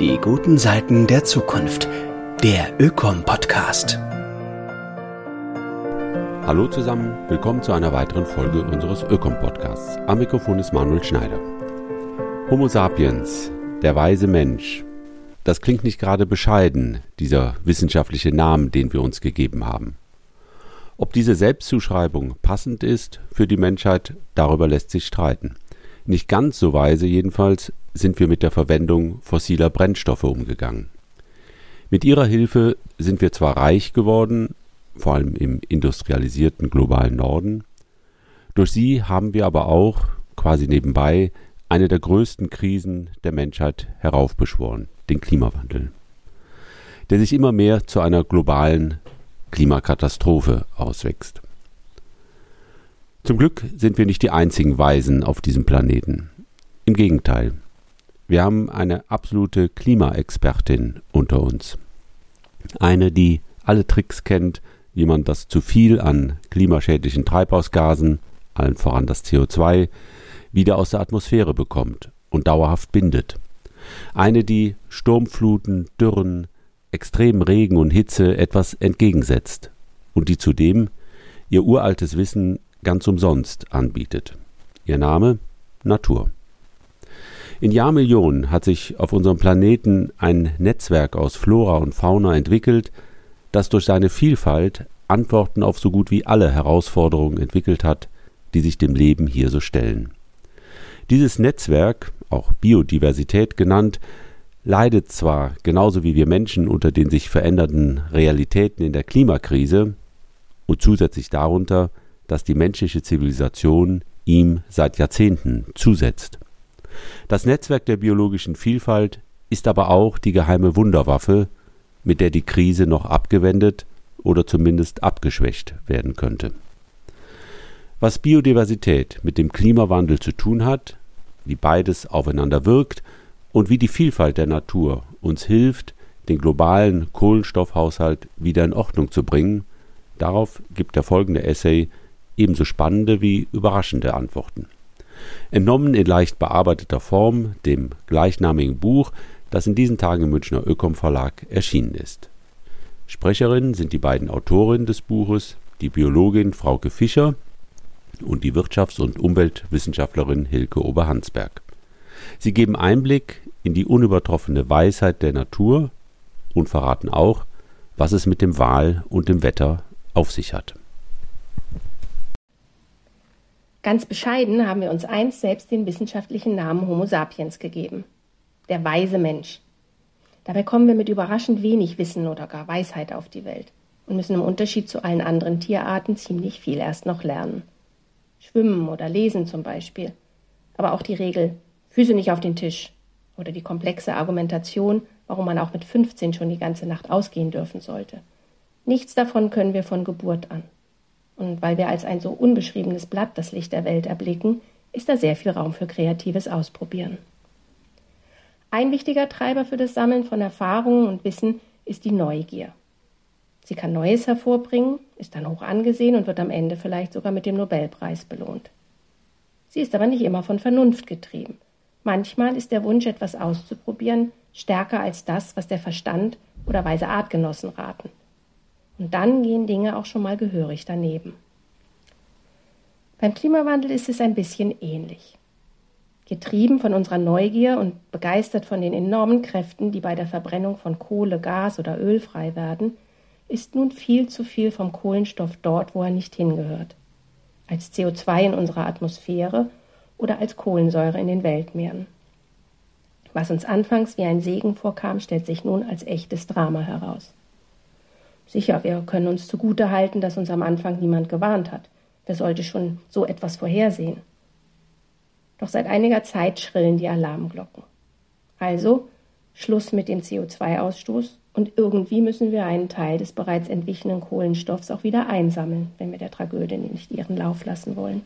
Die guten Seiten der Zukunft. Der Ökom-Podcast. Hallo zusammen, willkommen zu einer weiteren Folge unseres Ökom-Podcasts. Am Mikrofon ist Manuel Schneider. Homo sapiens, der weise Mensch. Das klingt nicht gerade bescheiden, dieser wissenschaftliche Name, den wir uns gegeben haben. Ob diese Selbstzuschreibung passend ist für die Menschheit, darüber lässt sich streiten. Nicht ganz so weise jedenfalls sind wir mit der Verwendung fossiler Brennstoffe umgegangen. Mit ihrer Hilfe sind wir zwar reich geworden, vor allem im industrialisierten globalen Norden, durch sie haben wir aber auch, quasi nebenbei, eine der größten Krisen der Menschheit heraufbeschworen, den Klimawandel, der sich immer mehr zu einer globalen Klimakatastrophe auswächst. Zum Glück sind wir nicht die einzigen Weisen auf diesem Planeten. Im Gegenteil, wir haben eine absolute Klimaexpertin unter uns. Eine, die alle Tricks kennt, wie man das zu viel an klimaschädlichen Treibhausgasen, allen voran das CO2, wieder aus der Atmosphäre bekommt und dauerhaft bindet. Eine, die Sturmfluten, Dürren, extremen Regen und Hitze etwas entgegensetzt und die zudem ihr uraltes Wissen ganz umsonst anbietet. Ihr Name Natur. In Jahrmillionen hat sich auf unserem Planeten ein Netzwerk aus Flora und Fauna entwickelt, das durch seine Vielfalt Antworten auf so gut wie alle Herausforderungen entwickelt hat, die sich dem Leben hier so stellen. Dieses Netzwerk, auch Biodiversität genannt, leidet zwar genauso wie wir Menschen unter den sich verändernden Realitäten in der Klimakrise und zusätzlich darunter dass die menschliche Zivilisation ihm seit Jahrzehnten zusetzt. Das Netzwerk der biologischen Vielfalt ist aber auch die geheime Wunderwaffe, mit der die Krise noch abgewendet oder zumindest abgeschwächt werden könnte. Was Biodiversität mit dem Klimawandel zu tun hat, wie beides aufeinander wirkt und wie die Vielfalt der Natur uns hilft, den globalen Kohlenstoffhaushalt wieder in Ordnung zu bringen, darauf gibt der folgende Essay ebenso spannende wie überraschende Antworten. Entnommen in leicht bearbeiteter Form dem gleichnamigen Buch, das in diesen Tagen im Münchner Ökom Verlag erschienen ist. Sprecherinnen sind die beiden Autorinnen des Buches, die Biologin Frauke Fischer und die Wirtschafts- und Umweltwissenschaftlerin Hilke Oberhansberg. Sie geben Einblick in die unübertroffene Weisheit der Natur und verraten auch, was es mit dem Wahl und dem Wetter auf sich hat. Ganz bescheiden haben wir uns einst selbst den wissenschaftlichen Namen Homo sapiens gegeben. Der weise Mensch. Dabei kommen wir mit überraschend wenig Wissen oder gar Weisheit auf die Welt und müssen im Unterschied zu allen anderen Tierarten ziemlich viel erst noch lernen. Schwimmen oder lesen zum Beispiel. Aber auch die Regel Füße nicht auf den Tisch oder die komplexe Argumentation, warum man auch mit 15 schon die ganze Nacht ausgehen dürfen sollte. Nichts davon können wir von Geburt an. Und weil wir als ein so unbeschriebenes Blatt das Licht der Welt erblicken, ist da sehr viel Raum für kreatives Ausprobieren. Ein wichtiger Treiber für das Sammeln von Erfahrungen und Wissen ist die Neugier. Sie kann Neues hervorbringen, ist dann hoch angesehen und wird am Ende vielleicht sogar mit dem Nobelpreis belohnt. Sie ist aber nicht immer von Vernunft getrieben. Manchmal ist der Wunsch, etwas auszuprobieren, stärker als das, was der Verstand oder weise Artgenossen raten. Und dann gehen Dinge auch schon mal gehörig daneben. Beim Klimawandel ist es ein bisschen ähnlich. Getrieben von unserer Neugier und begeistert von den enormen Kräften, die bei der Verbrennung von Kohle, Gas oder Öl frei werden, ist nun viel zu viel vom Kohlenstoff dort, wo er nicht hingehört. Als CO2 in unserer Atmosphäre oder als Kohlensäure in den Weltmeeren. Was uns anfangs wie ein Segen vorkam, stellt sich nun als echtes Drama heraus. Sicher, wir können uns zugute halten, dass uns am Anfang niemand gewarnt hat. Wer sollte schon so etwas vorhersehen? Doch seit einiger Zeit schrillen die Alarmglocken. Also Schluss mit dem CO2-Ausstoß und irgendwie müssen wir einen Teil des bereits entwichenen Kohlenstoffs auch wieder einsammeln, wenn wir der Tragödie nicht ihren Lauf lassen wollen.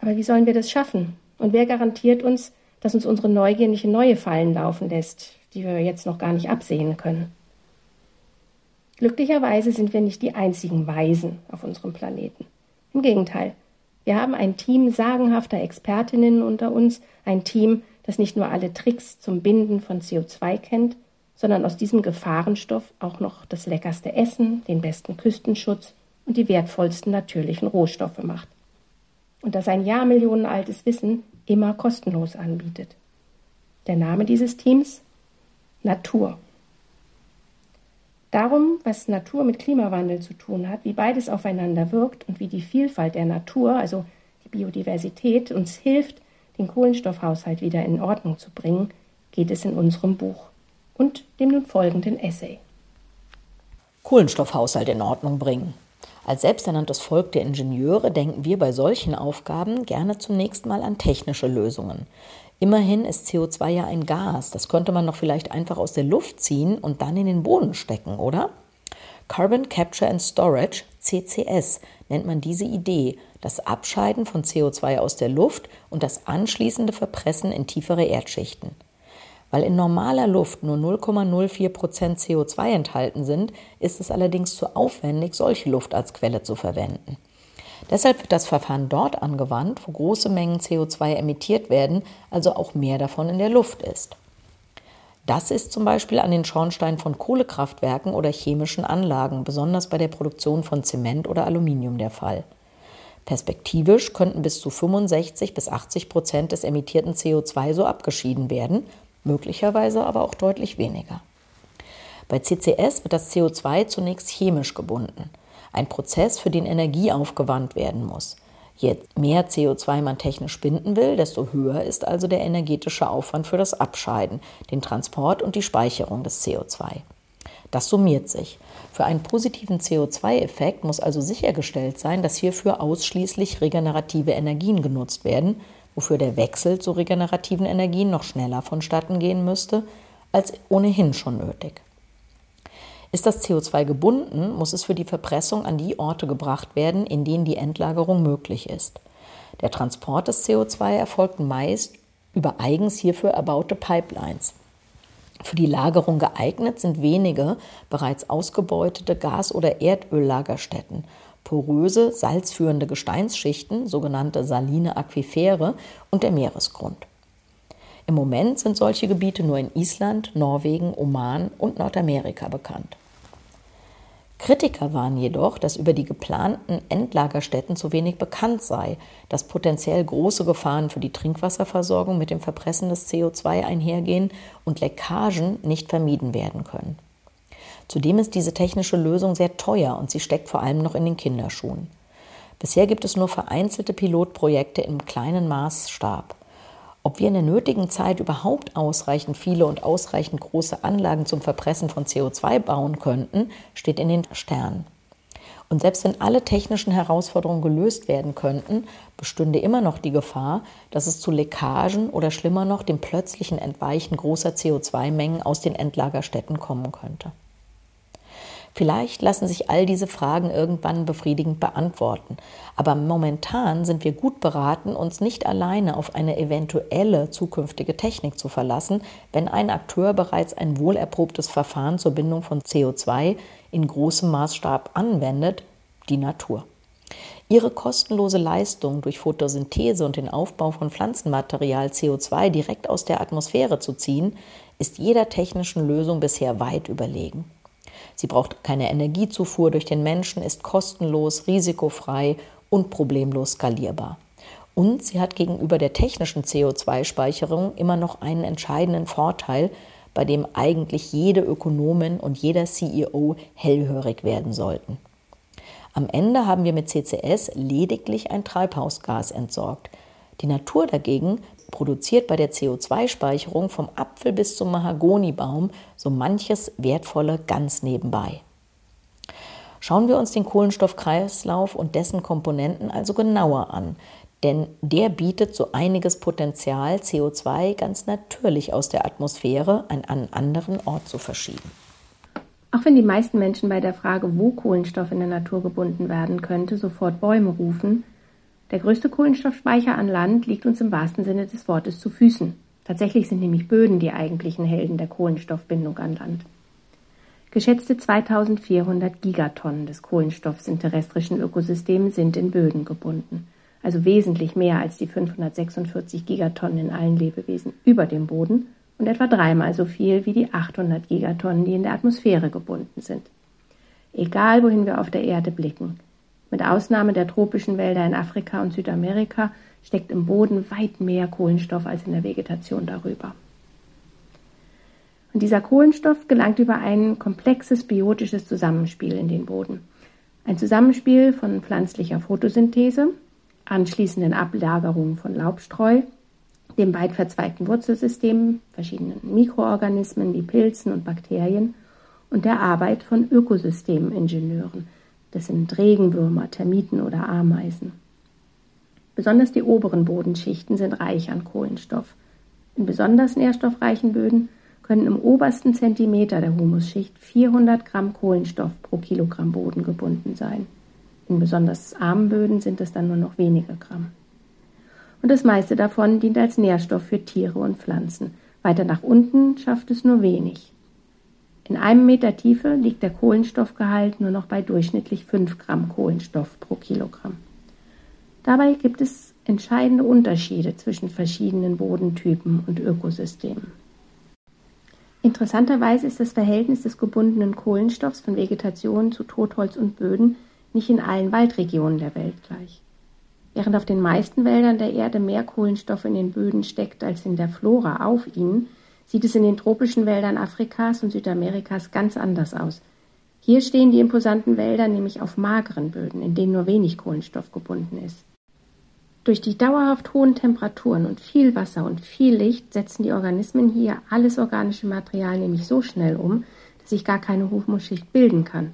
Aber wie sollen wir das schaffen? Und wer garantiert uns, dass uns unsere Neugier nicht in neue Fallen laufen lässt, die wir jetzt noch gar nicht absehen können? Glücklicherweise sind wir nicht die einzigen Weisen auf unserem Planeten. Im Gegenteil, wir haben ein Team sagenhafter Expertinnen unter uns, ein Team, das nicht nur alle Tricks zum Binden von CO2 kennt, sondern aus diesem Gefahrenstoff auch noch das leckerste Essen, den besten Küstenschutz und die wertvollsten natürlichen Rohstoffe macht. Und das ein jahrmillionenaltes Wissen immer kostenlos anbietet. Der Name dieses Teams? Natur. Darum, was Natur mit Klimawandel zu tun hat, wie beides aufeinander wirkt und wie die Vielfalt der Natur, also die Biodiversität, uns hilft, den Kohlenstoffhaushalt wieder in Ordnung zu bringen, geht es in unserem Buch und dem nun folgenden Essay. Kohlenstoffhaushalt in Ordnung bringen. Als selbsternanntes Volk der Ingenieure denken wir bei solchen Aufgaben gerne zunächst mal an technische Lösungen. Immerhin ist CO2 ja ein Gas, das könnte man doch vielleicht einfach aus der Luft ziehen und dann in den Boden stecken, oder? Carbon Capture and Storage, CCS, nennt man diese Idee, das Abscheiden von CO2 aus der Luft und das anschließende Verpressen in tiefere Erdschichten. Weil in normaler Luft nur 0,04 Prozent CO2 enthalten sind, ist es allerdings zu aufwendig, solche Luft als Quelle zu verwenden. Deshalb wird das Verfahren dort angewandt, wo große Mengen CO2 emittiert werden, also auch mehr davon in der Luft ist. Das ist zum Beispiel an den Schornsteinen von Kohlekraftwerken oder chemischen Anlagen, besonders bei der Produktion von Zement oder Aluminium der Fall. Perspektivisch könnten bis zu 65 bis 80 Prozent des emittierten CO2 so abgeschieden werden, möglicherweise aber auch deutlich weniger. Bei CCS wird das CO2 zunächst chemisch gebunden, ein Prozess, für den Energie aufgewandt werden muss. Je mehr CO2 man technisch binden will, desto höher ist also der energetische Aufwand für das Abscheiden, den Transport und die Speicherung des CO2. Das summiert sich. Für einen positiven CO2-Effekt muss also sichergestellt sein, dass hierfür ausschließlich regenerative Energien genutzt werden, wofür der Wechsel zu regenerativen Energien noch schneller vonstatten gehen müsste, als ohnehin schon nötig. Ist das CO2 gebunden, muss es für die Verpressung an die Orte gebracht werden, in denen die Endlagerung möglich ist. Der Transport des CO2 erfolgt meist über eigens hierfür erbaute Pipelines. Für die Lagerung geeignet sind wenige bereits ausgebeutete Gas- oder Erdöllagerstätten poröse, salzführende Gesteinsschichten, sogenannte saline Aquifere und der Meeresgrund. Im Moment sind solche Gebiete nur in Island, Norwegen, Oman und Nordamerika bekannt. Kritiker waren jedoch, dass über die geplanten Endlagerstätten zu wenig bekannt sei, dass potenziell große Gefahren für die Trinkwasserversorgung mit dem Verpressen des CO2 einhergehen und Leckagen nicht vermieden werden können. Zudem ist diese technische Lösung sehr teuer und sie steckt vor allem noch in den Kinderschuhen. Bisher gibt es nur vereinzelte Pilotprojekte im kleinen Maßstab. Ob wir in der nötigen Zeit überhaupt ausreichend viele und ausreichend große Anlagen zum Verpressen von CO2 bauen könnten, steht in den Sternen. Und selbst wenn alle technischen Herausforderungen gelöst werden könnten, bestünde immer noch die Gefahr, dass es zu Leckagen oder schlimmer noch dem plötzlichen Entweichen großer CO2-Mengen aus den Endlagerstätten kommen könnte. Vielleicht lassen sich all diese Fragen irgendwann befriedigend beantworten. Aber momentan sind wir gut beraten, uns nicht alleine auf eine eventuelle zukünftige Technik zu verlassen, wenn ein Akteur bereits ein wohlerprobtes Verfahren zur Bindung von CO2 in großem Maßstab anwendet, die Natur. Ihre kostenlose Leistung durch Photosynthese und den Aufbau von Pflanzenmaterial CO2 direkt aus der Atmosphäre zu ziehen, ist jeder technischen Lösung bisher weit überlegen. Sie braucht keine Energiezufuhr durch den Menschen, ist kostenlos, risikofrei und problemlos skalierbar. Und sie hat gegenüber der technischen CO2-Speicherung immer noch einen entscheidenden Vorteil, bei dem eigentlich jede Ökonomin und jeder CEO hellhörig werden sollten. Am Ende haben wir mit CCS lediglich ein Treibhausgas entsorgt. Die Natur dagegen produziert bei der CO2-Speicherung vom Apfel bis zum Mahagonibaum so manches Wertvolle ganz nebenbei. Schauen wir uns den Kohlenstoffkreislauf und dessen Komponenten also genauer an, denn der bietet so einiges Potenzial, CO2 ganz natürlich aus der Atmosphäre an einen anderen Ort zu verschieben. Auch wenn die meisten Menschen bei der Frage, wo Kohlenstoff in der Natur gebunden werden könnte, sofort Bäume rufen, der größte Kohlenstoffspeicher an Land liegt uns im wahrsten Sinne des Wortes zu Füßen. Tatsächlich sind nämlich Böden die eigentlichen Helden der Kohlenstoffbindung an Land. Geschätzte 2400 Gigatonnen des Kohlenstoffs in terrestrischen Ökosystemen sind in Böden gebunden. also wesentlich mehr als die 546 Gigatonnen in allen Lebewesen über dem Boden und etwa dreimal so viel wie die 800 Gigatonnen, die in der Atmosphäre gebunden sind. Egal wohin wir auf der Erde blicken, mit Ausnahme der tropischen Wälder in Afrika und Südamerika steckt im Boden weit mehr Kohlenstoff als in der Vegetation darüber. Und dieser Kohlenstoff gelangt über ein komplexes biotisches Zusammenspiel in den Boden. Ein Zusammenspiel von pflanzlicher Photosynthese, anschließenden Ablagerungen von Laubstreu, dem weit verzweigten Wurzelsystem, verschiedenen Mikroorganismen wie Pilzen und Bakterien und der Arbeit von Ökosystemingenieuren, das sind Regenwürmer, Termiten oder Ameisen. Besonders die oberen Bodenschichten sind reich an Kohlenstoff. In besonders nährstoffreichen Böden können im obersten Zentimeter der Humusschicht 400 Gramm Kohlenstoff pro Kilogramm Boden gebunden sein. In besonders armen Böden sind es dann nur noch wenige Gramm. Und das meiste davon dient als Nährstoff für Tiere und Pflanzen. Weiter nach unten schafft es nur wenig. In einem Meter Tiefe liegt der Kohlenstoffgehalt nur noch bei durchschnittlich 5 Gramm Kohlenstoff pro Kilogramm. Dabei gibt es entscheidende Unterschiede zwischen verschiedenen Bodentypen und Ökosystemen. Interessanterweise ist das Verhältnis des gebundenen Kohlenstoffs von Vegetation zu Totholz und Böden nicht in allen Waldregionen der Welt gleich. Während auf den meisten Wäldern der Erde mehr Kohlenstoff in den Böden steckt als in der Flora auf ihnen, sieht es in den tropischen Wäldern Afrikas und Südamerikas ganz anders aus. Hier stehen die imposanten Wälder nämlich auf mageren Böden, in denen nur wenig Kohlenstoff gebunden ist. Durch die dauerhaft hohen Temperaturen und viel Wasser und viel Licht setzen die Organismen hier alles organische Material nämlich so schnell um, dass sich gar keine Humusschicht bilden kann.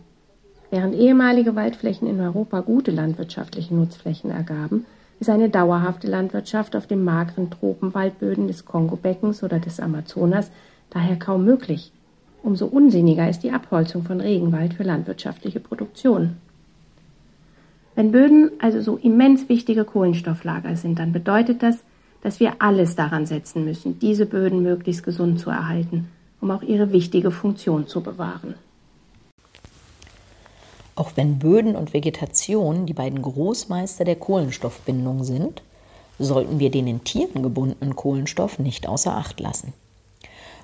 Während ehemalige Waldflächen in Europa gute landwirtschaftliche Nutzflächen ergaben, ist eine dauerhafte Landwirtschaft auf den mageren Tropenwaldböden des Kongobeckens oder des Amazonas daher kaum möglich. Umso unsinniger ist die Abholzung von Regenwald für landwirtschaftliche Produktion. Wenn Böden also so immens wichtige Kohlenstofflager sind, dann bedeutet das, dass wir alles daran setzen müssen, diese Böden möglichst gesund zu erhalten, um auch ihre wichtige Funktion zu bewahren. Auch wenn Böden und Vegetation die beiden Großmeister der Kohlenstoffbindung sind, sollten wir den in Tieren gebundenen Kohlenstoff nicht außer Acht lassen.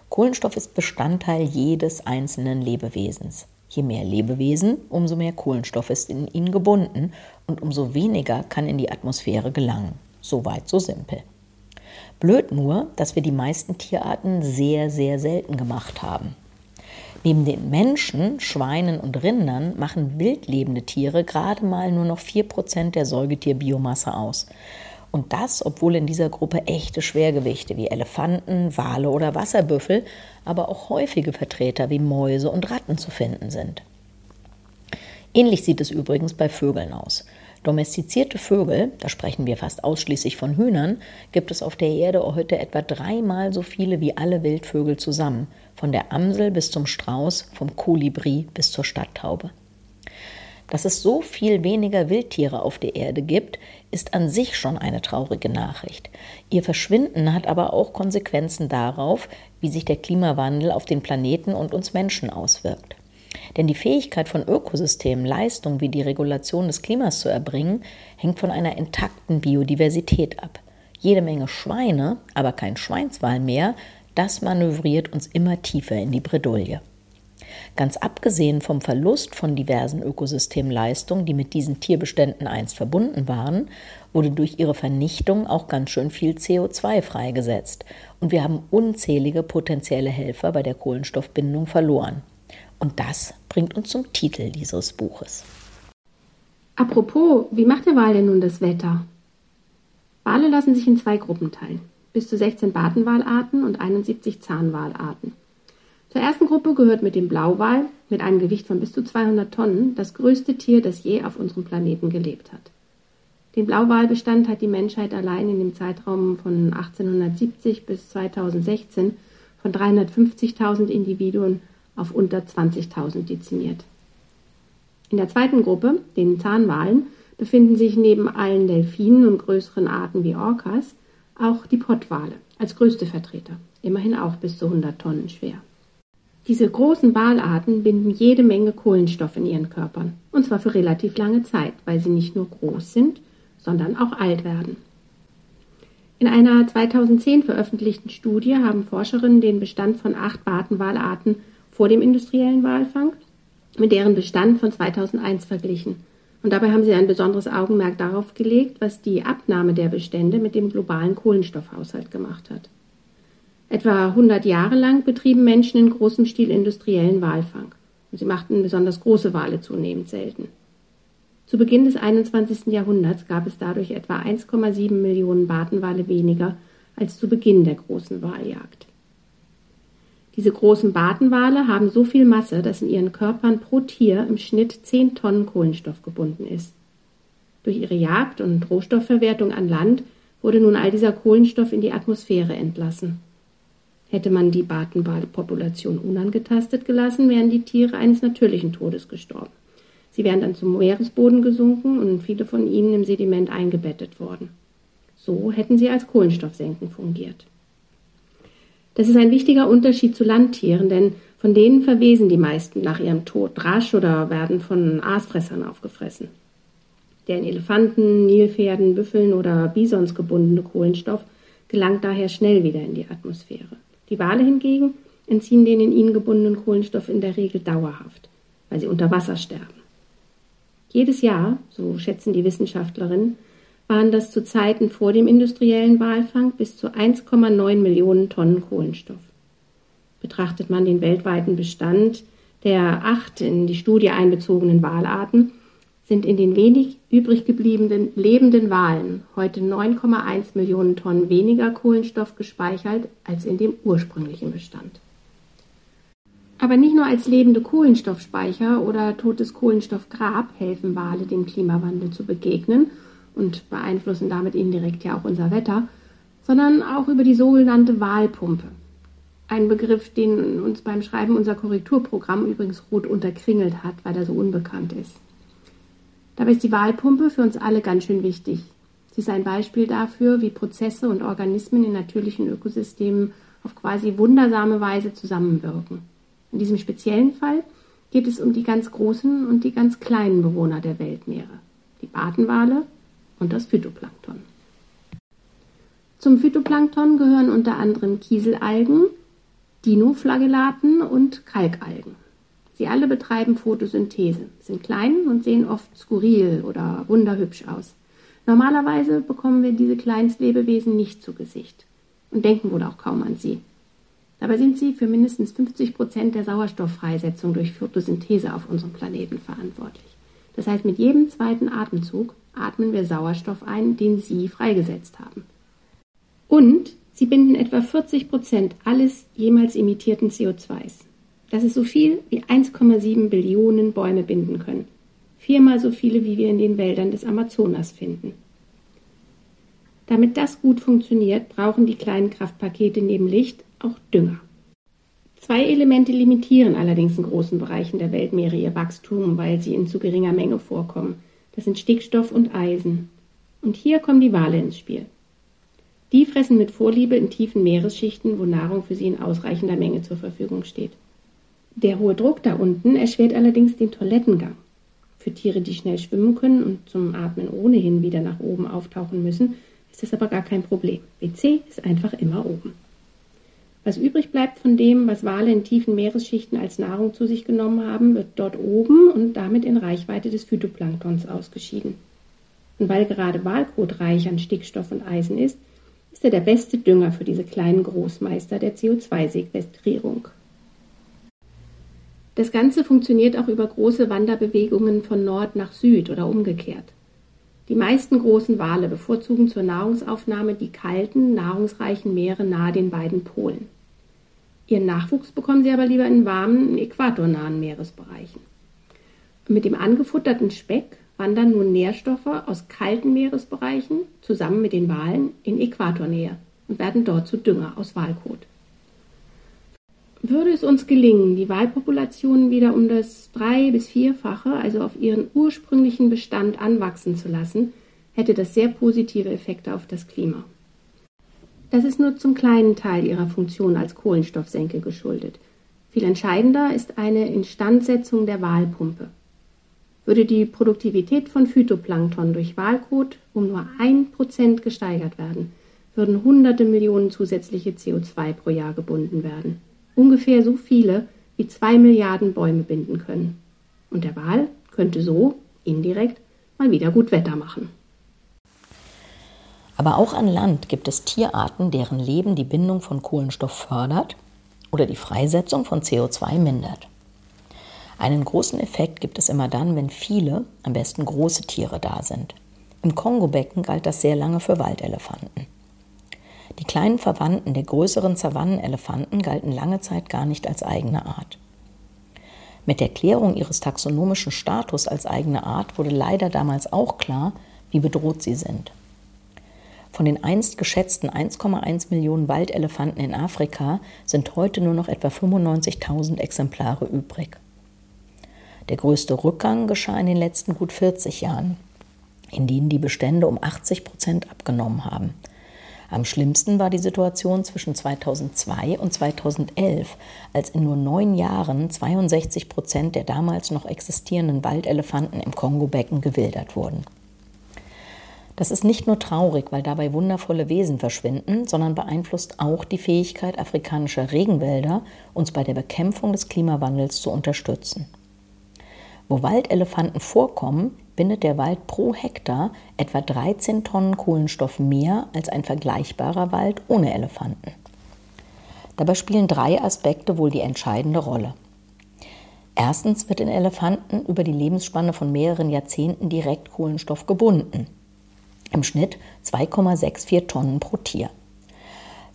Kohlenstoff ist Bestandteil jedes einzelnen Lebewesens. Je mehr Lebewesen, umso mehr Kohlenstoff ist in ihnen gebunden und umso weniger kann in die Atmosphäre gelangen. So weit, so simpel. Blöd nur, dass wir die meisten Tierarten sehr, sehr selten gemacht haben. Neben den Menschen, Schweinen und Rindern machen wildlebende Tiere gerade mal nur noch 4% der Säugetierbiomasse aus. Und das, obwohl in dieser Gruppe echte Schwergewichte wie Elefanten, Wale oder Wasserbüffel, aber auch häufige Vertreter wie Mäuse und Ratten zu finden sind. Ähnlich sieht es übrigens bei Vögeln aus. Domestizierte Vögel, da sprechen wir fast ausschließlich von Hühnern, gibt es auf der Erde heute etwa dreimal so viele wie alle Wildvögel zusammen, von der Amsel bis zum Strauß, vom Kolibri bis zur Stadttaube. Dass es so viel weniger Wildtiere auf der Erde gibt, ist an sich schon eine traurige Nachricht. Ihr Verschwinden hat aber auch Konsequenzen darauf, wie sich der Klimawandel auf den Planeten und uns Menschen auswirkt. Denn die Fähigkeit von Ökosystemen, Leistungen wie die Regulation des Klimas zu erbringen, hängt von einer intakten Biodiversität ab. Jede Menge Schweine, aber kein Schweinswal mehr, das manövriert uns immer tiefer in die Bredouille. Ganz abgesehen vom Verlust von diversen Ökosystemleistungen, die mit diesen Tierbeständen einst verbunden waren, wurde durch ihre Vernichtung auch ganz schön viel CO2 freigesetzt. Und wir haben unzählige potenzielle Helfer bei der Kohlenstoffbindung verloren. Und das bringt uns zum Titel dieses Buches. Apropos, wie macht der Wal denn nun das Wetter? Wale lassen sich in zwei Gruppen teilen. Bis zu 16 Bartenwalarten und 71 Zahnwalarten. Zur ersten Gruppe gehört mit dem Blauwal mit einem Gewicht von bis zu 200 Tonnen das größte Tier, das je auf unserem Planeten gelebt hat. Den Blauwalbestand hat die Menschheit allein in dem Zeitraum von 1870 bis 2016 von 350.000 Individuen auf unter 20.000 dezimiert. In der zweiten Gruppe, den Zahnwalen, befinden sich neben allen Delfinen und größeren Arten wie Orcas auch die Pottwale als größte Vertreter, immerhin auch bis zu 100 Tonnen schwer. Diese großen Walarten binden jede Menge Kohlenstoff in ihren Körpern, und zwar für relativ lange Zeit, weil sie nicht nur groß sind, sondern auch alt werden. In einer 2010 veröffentlichten Studie haben Forscherinnen den Bestand von acht Bartenwalarten vor dem industriellen Walfang mit deren Bestand von 2001 verglichen. Und dabei haben sie ein besonderes Augenmerk darauf gelegt, was die Abnahme der Bestände mit dem globalen Kohlenstoffhaushalt gemacht hat. Etwa 100 Jahre lang betrieben Menschen in großem Stil industriellen Walfang. Und sie machten besonders große Wale zunehmend selten. Zu Beginn des 21. Jahrhunderts gab es dadurch etwa 1,7 Millionen Bartenwale weniger als zu Beginn der großen Waljagd. Diese großen Bartenwale haben so viel Masse, dass in ihren Körpern pro Tier im Schnitt 10 Tonnen Kohlenstoff gebunden ist. Durch ihre Jagd und Rohstoffverwertung an Land wurde nun all dieser Kohlenstoff in die Atmosphäre entlassen. Hätte man die Bartenwalpopulation unangetastet gelassen, wären die Tiere eines natürlichen Todes gestorben. Sie wären dann zum Meeresboden gesunken und viele von ihnen im Sediment eingebettet worden. So hätten sie als Kohlenstoffsenken fungiert. Das ist ein wichtiger Unterschied zu Landtieren, denn von denen verwesen die meisten nach ihrem Tod rasch oder werden von Aasfressern aufgefressen. Der in Elefanten, Nilpferden, Büffeln oder Bisons gebundene Kohlenstoff gelangt daher schnell wieder in die Atmosphäre. Die Wale hingegen entziehen den in ihnen gebundenen Kohlenstoff in der Regel dauerhaft, weil sie unter Wasser sterben. Jedes Jahr, so schätzen die Wissenschaftlerinnen, waren das zu Zeiten vor dem industriellen Walfang bis zu 1,9 Millionen Tonnen Kohlenstoff. Betrachtet man den weltweiten Bestand der acht in die Studie einbezogenen Walarten, sind in den wenig übrig gebliebenen lebenden Walen heute 9,1 Millionen Tonnen weniger Kohlenstoff gespeichert als in dem ursprünglichen Bestand. Aber nicht nur als lebende Kohlenstoffspeicher oder totes Kohlenstoffgrab helfen Wale dem Klimawandel zu begegnen und beeinflussen damit indirekt ja auch unser Wetter, sondern auch über die sogenannte Walpumpe. Ein Begriff, den uns beim Schreiben unser Korrekturprogramm übrigens rot unterkringelt hat, weil er so unbekannt ist. Dabei ist die Walpumpe für uns alle ganz schön wichtig. Sie ist ein Beispiel dafür, wie Prozesse und Organismen in natürlichen Ökosystemen auf quasi wundersame Weise zusammenwirken. In diesem speziellen Fall geht es um die ganz großen und die ganz kleinen Bewohner der Weltmeere, die Bartenwale und das Phytoplankton. Zum Phytoplankton gehören unter anderem Kieselalgen, Dinoflagellaten und Kalkalgen. Sie alle betreiben Photosynthese, sind klein und sehen oft skurril oder wunderhübsch aus. Normalerweise bekommen wir diese Kleinstlebewesen nicht zu Gesicht und denken wohl auch kaum an sie. Dabei sind sie für mindestens 50 Prozent der Sauerstofffreisetzung durch Photosynthese auf unserem Planeten verantwortlich. Das heißt, mit jedem zweiten Atemzug atmen wir Sauerstoff ein, den sie freigesetzt haben. Und sie binden etwa 40 Prozent alles jemals imitierten CO2s. Das ist so viel wie 1,7 Billionen Bäume binden können. Viermal so viele, wie wir in den Wäldern des Amazonas finden. Damit das gut funktioniert, brauchen die kleinen Kraftpakete neben Licht auch Dünger. Zwei Elemente limitieren allerdings in großen Bereichen der Weltmeere ihr Wachstum, weil sie in zu geringer Menge vorkommen. Das sind Stickstoff und Eisen. Und hier kommen die Wale ins Spiel. Die fressen mit Vorliebe in tiefen Meeresschichten, wo Nahrung für sie in ausreichender Menge zur Verfügung steht. Der hohe Druck da unten erschwert allerdings den Toilettengang. Für Tiere, die schnell schwimmen können und zum Atmen ohnehin wieder nach oben auftauchen müssen, ist das aber gar kein Problem. WC ist einfach immer oben. Was übrig bleibt von dem, was Wale in tiefen Meeresschichten als Nahrung zu sich genommen haben, wird dort oben und damit in Reichweite des Phytoplanktons ausgeschieden. Und weil gerade Walkot reich an Stickstoff und Eisen ist, ist er der beste Dünger für diese kleinen Großmeister der CO2-Sequestrierung. Das Ganze funktioniert auch über große Wanderbewegungen von Nord nach Süd oder umgekehrt. Die meisten großen Wale bevorzugen zur Nahrungsaufnahme die kalten, nahrungsreichen Meere nahe den beiden Polen. Ihren Nachwuchs bekommen sie aber lieber in warmen, äquatornahen Meeresbereichen. Mit dem angefutterten Speck wandern nun Nährstoffe aus kalten Meeresbereichen zusammen mit den Walen in Äquatornähe und werden dort zu Dünger aus Walkot. Würde es uns gelingen, die Walpopulationen wieder um das drei- bis vierfache, also auf ihren ursprünglichen Bestand anwachsen zu lassen, hätte das sehr positive Effekte auf das Klima. Das ist nur zum kleinen Teil ihrer Funktion als Kohlenstoffsenke geschuldet. Viel entscheidender ist eine Instandsetzung der Walpumpe. Würde die Produktivität von Phytoplankton durch Walkot um nur ein Prozent gesteigert werden, würden hunderte Millionen zusätzliche CO2 pro Jahr gebunden werden. Ungefähr so viele, wie zwei Milliarden Bäume binden können. Und der Wal könnte so, indirekt, mal wieder gut Wetter machen. Aber auch an Land gibt es Tierarten, deren Leben die Bindung von Kohlenstoff fördert oder die Freisetzung von CO2 mindert. Einen großen Effekt gibt es immer dann, wenn viele, am besten große Tiere da sind. Im Kongo-Becken galt das sehr lange für Waldelefanten. Die kleinen Verwandten der größeren Savannenelefanten galten lange Zeit gar nicht als eigene Art. Mit der Klärung ihres taxonomischen Status als eigene Art wurde leider damals auch klar, wie bedroht sie sind. Von den einst geschätzten 1,1 Millionen Waldelefanten in Afrika sind heute nur noch etwa 95.000 Exemplare übrig. Der größte Rückgang geschah in den letzten gut 40 Jahren, in denen die Bestände um 80 Prozent abgenommen haben. Am schlimmsten war die Situation zwischen 2002 und 2011, als in nur neun Jahren 62 Prozent der damals noch existierenden Waldelefanten im Kongo-Becken gewildert wurden. Das ist nicht nur traurig, weil dabei wundervolle Wesen verschwinden, sondern beeinflusst auch die Fähigkeit afrikanischer Regenwälder, uns bei der Bekämpfung des Klimawandels zu unterstützen. Wo Waldelefanten vorkommen, bindet der Wald pro Hektar etwa 13 Tonnen Kohlenstoff mehr als ein vergleichbarer Wald ohne Elefanten. Dabei spielen drei Aspekte wohl die entscheidende Rolle. Erstens wird in Elefanten über die Lebensspanne von mehreren Jahrzehnten direkt Kohlenstoff gebunden im Schnitt 2,64 Tonnen pro Tier.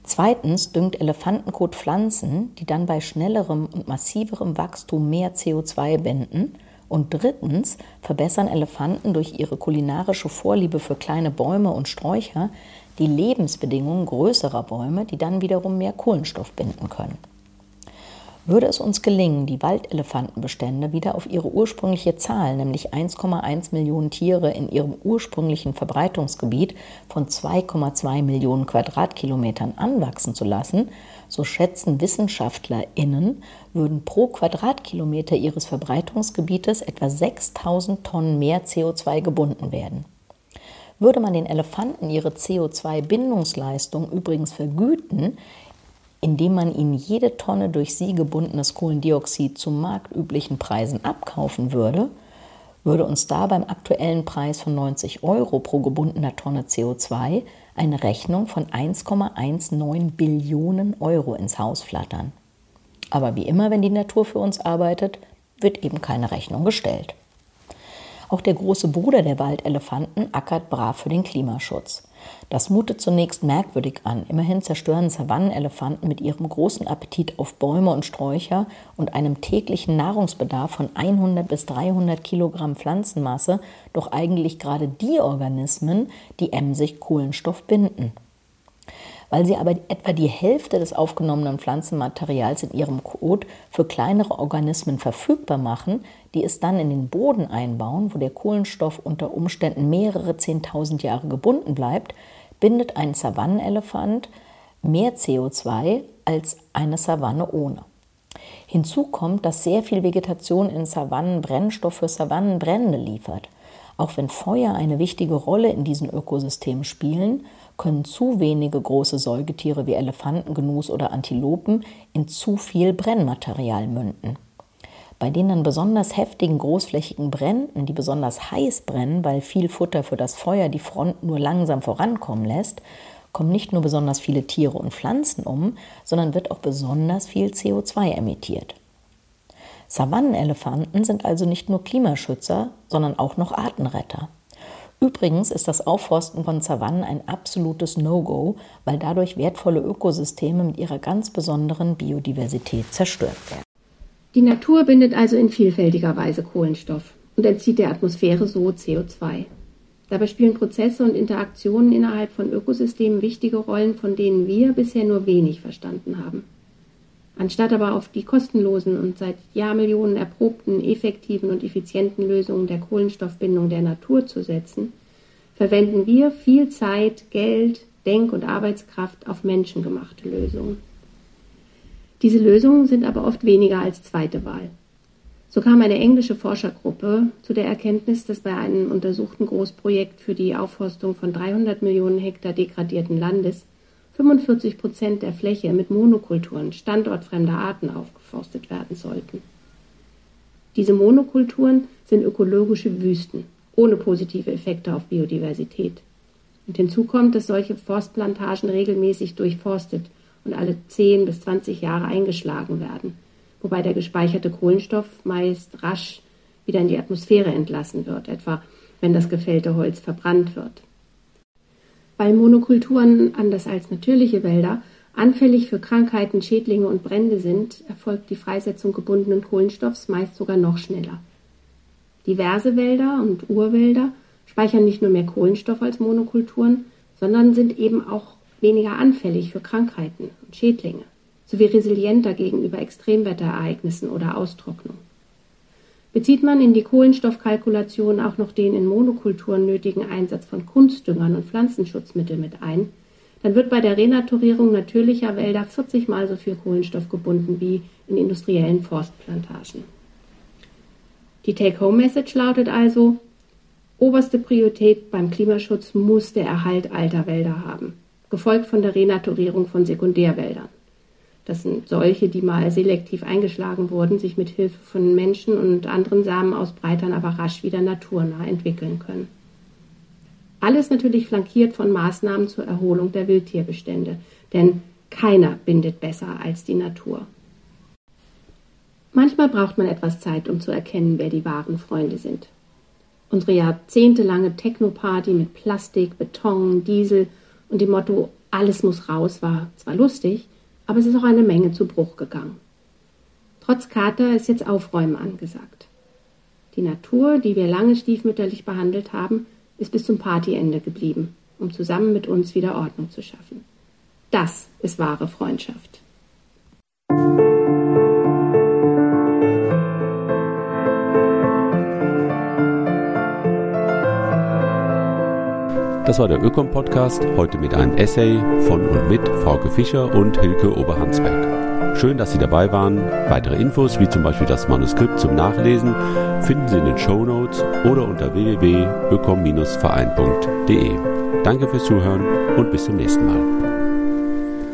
Zweitens düngt Elefantenkot Pflanzen, die dann bei schnellerem und massiverem Wachstum mehr CO2 binden. Und drittens verbessern Elefanten durch ihre kulinarische Vorliebe für kleine Bäume und Sträucher die Lebensbedingungen größerer Bäume, die dann wiederum mehr Kohlenstoff binden können. Würde es uns gelingen, die Waldelefantenbestände wieder auf ihre ursprüngliche Zahl, nämlich 1,1 Millionen Tiere in ihrem ursprünglichen Verbreitungsgebiet von 2,2 Millionen Quadratkilometern anwachsen zu lassen, so schätzen WissenschaftlerInnen, würden pro Quadratkilometer ihres Verbreitungsgebietes etwa 6000 Tonnen mehr CO2 gebunden werden. Würde man den Elefanten ihre CO2-Bindungsleistung übrigens vergüten, indem man ihnen jede Tonne durch sie gebundenes Kohlendioxid zu marktüblichen Preisen abkaufen würde, würde uns da beim aktuellen Preis von 90 Euro pro gebundener Tonne CO2 eine Rechnung von 1,19 Billionen Euro ins Haus flattern. Aber wie immer, wenn die Natur für uns arbeitet, wird eben keine Rechnung gestellt. Auch der große Bruder der Waldelefanten ackert brav für den Klimaschutz. Das mutet zunächst merkwürdig an. Immerhin zerstören Savannenelefanten mit ihrem großen Appetit auf Bäume und Sträucher und einem täglichen Nahrungsbedarf von 100 bis 300 Kilogramm Pflanzenmasse doch eigentlich gerade die Organismen, die emsig Kohlenstoff binden. Weil sie aber etwa die Hälfte des aufgenommenen Pflanzenmaterials in ihrem Kot für kleinere Organismen verfügbar machen, die es dann in den Boden einbauen, wo der Kohlenstoff unter Umständen mehrere Zehntausend Jahre gebunden bleibt, bindet ein Savannenelefant mehr CO2 als eine Savanne ohne. Hinzu kommt, dass sehr viel Vegetation in Savannen Brennstoff für Savannenbrände liefert. Auch wenn Feuer eine wichtige Rolle in diesen Ökosystemen spielen, können zu wenige große Säugetiere wie Elefanten, Gnus oder Antilopen in zu viel Brennmaterial münden. Bei den dann besonders heftigen großflächigen Bränden, die besonders heiß brennen, weil viel Futter für das Feuer die Front nur langsam vorankommen lässt, kommen nicht nur besonders viele Tiere und Pflanzen um, sondern wird auch besonders viel CO2 emittiert. Savannenelefanten sind also nicht nur Klimaschützer, sondern auch noch Artenretter. Übrigens ist das Aufforsten von Savannen ein absolutes No-Go, weil dadurch wertvolle Ökosysteme mit ihrer ganz besonderen Biodiversität zerstört werden. Die Natur bindet also in vielfältiger Weise Kohlenstoff und entzieht der Atmosphäre so CO2. Dabei spielen Prozesse und Interaktionen innerhalb von Ökosystemen wichtige Rollen, von denen wir bisher nur wenig verstanden haben. Anstatt aber auf die kostenlosen und seit Jahrmillionen erprobten, effektiven und effizienten Lösungen der Kohlenstoffbindung der Natur zu setzen, verwenden wir viel Zeit, Geld, Denk- und Arbeitskraft auf menschengemachte Lösungen. Diese Lösungen sind aber oft weniger als zweite Wahl. So kam eine englische Forschergruppe zu der Erkenntnis, dass bei einem untersuchten Großprojekt für die Aufforstung von 300 Millionen Hektar degradierten Landes 45 Prozent der Fläche mit Monokulturen standortfremder Arten aufgeforstet werden sollten. Diese Monokulturen sind ökologische Wüsten ohne positive Effekte auf Biodiversität. Und hinzu kommt, dass solche Forstplantagen regelmäßig durchforstet und alle 10 bis 20 Jahre eingeschlagen werden wobei der gespeicherte Kohlenstoff meist rasch wieder in die Atmosphäre entlassen wird, etwa wenn das gefällte Holz verbrannt wird. Weil Monokulturen, anders als natürliche Wälder, anfällig für Krankheiten, Schädlinge und Brände sind, erfolgt die Freisetzung gebundenen Kohlenstoffs meist sogar noch schneller. Diverse Wälder und Urwälder speichern nicht nur mehr Kohlenstoff als Monokulturen, sondern sind eben auch weniger anfällig für Krankheiten und Schädlinge sowie resilienter gegenüber Extremwetterereignissen oder Austrocknung. Bezieht man in die Kohlenstoffkalkulation auch noch den in Monokulturen nötigen Einsatz von Kunstdüngern und Pflanzenschutzmitteln mit ein, dann wird bei der Renaturierung natürlicher Wälder 40 mal so viel Kohlenstoff gebunden wie in industriellen Forstplantagen. Die Take-Home-Message lautet also, oberste Priorität beim Klimaschutz muss der Erhalt alter Wälder haben, gefolgt von der Renaturierung von Sekundärwäldern. Das sind solche, die mal selektiv eingeschlagen wurden, sich mit Hilfe von Menschen und anderen Samenausbreitern aber rasch wieder naturnah entwickeln können. Alles natürlich flankiert von Maßnahmen zur Erholung der Wildtierbestände, denn keiner bindet besser als die Natur. Manchmal braucht man etwas Zeit, um zu erkennen, wer die wahren Freunde sind. Unsere jahrzehntelange Technoparty mit Plastik, Beton, Diesel und dem Motto alles muss raus war zwar lustig, aber es ist auch eine Menge zu Bruch gegangen. Trotz Kater ist jetzt Aufräumen angesagt. Die Natur, die wir lange stiefmütterlich behandelt haben, ist bis zum Partyende geblieben, um zusammen mit uns wieder Ordnung zu schaffen. Das ist wahre Freundschaft. Das war der Ökom-Podcast, heute mit einem Essay von und mit Frauke Fischer und Hilke Oberhansberg. Schön, dass Sie dabei waren. Weitere Infos, wie zum Beispiel das Manuskript zum Nachlesen, finden Sie in den Show Notes oder unter www.ökom-verein.de. Danke fürs Zuhören und bis zum nächsten Mal.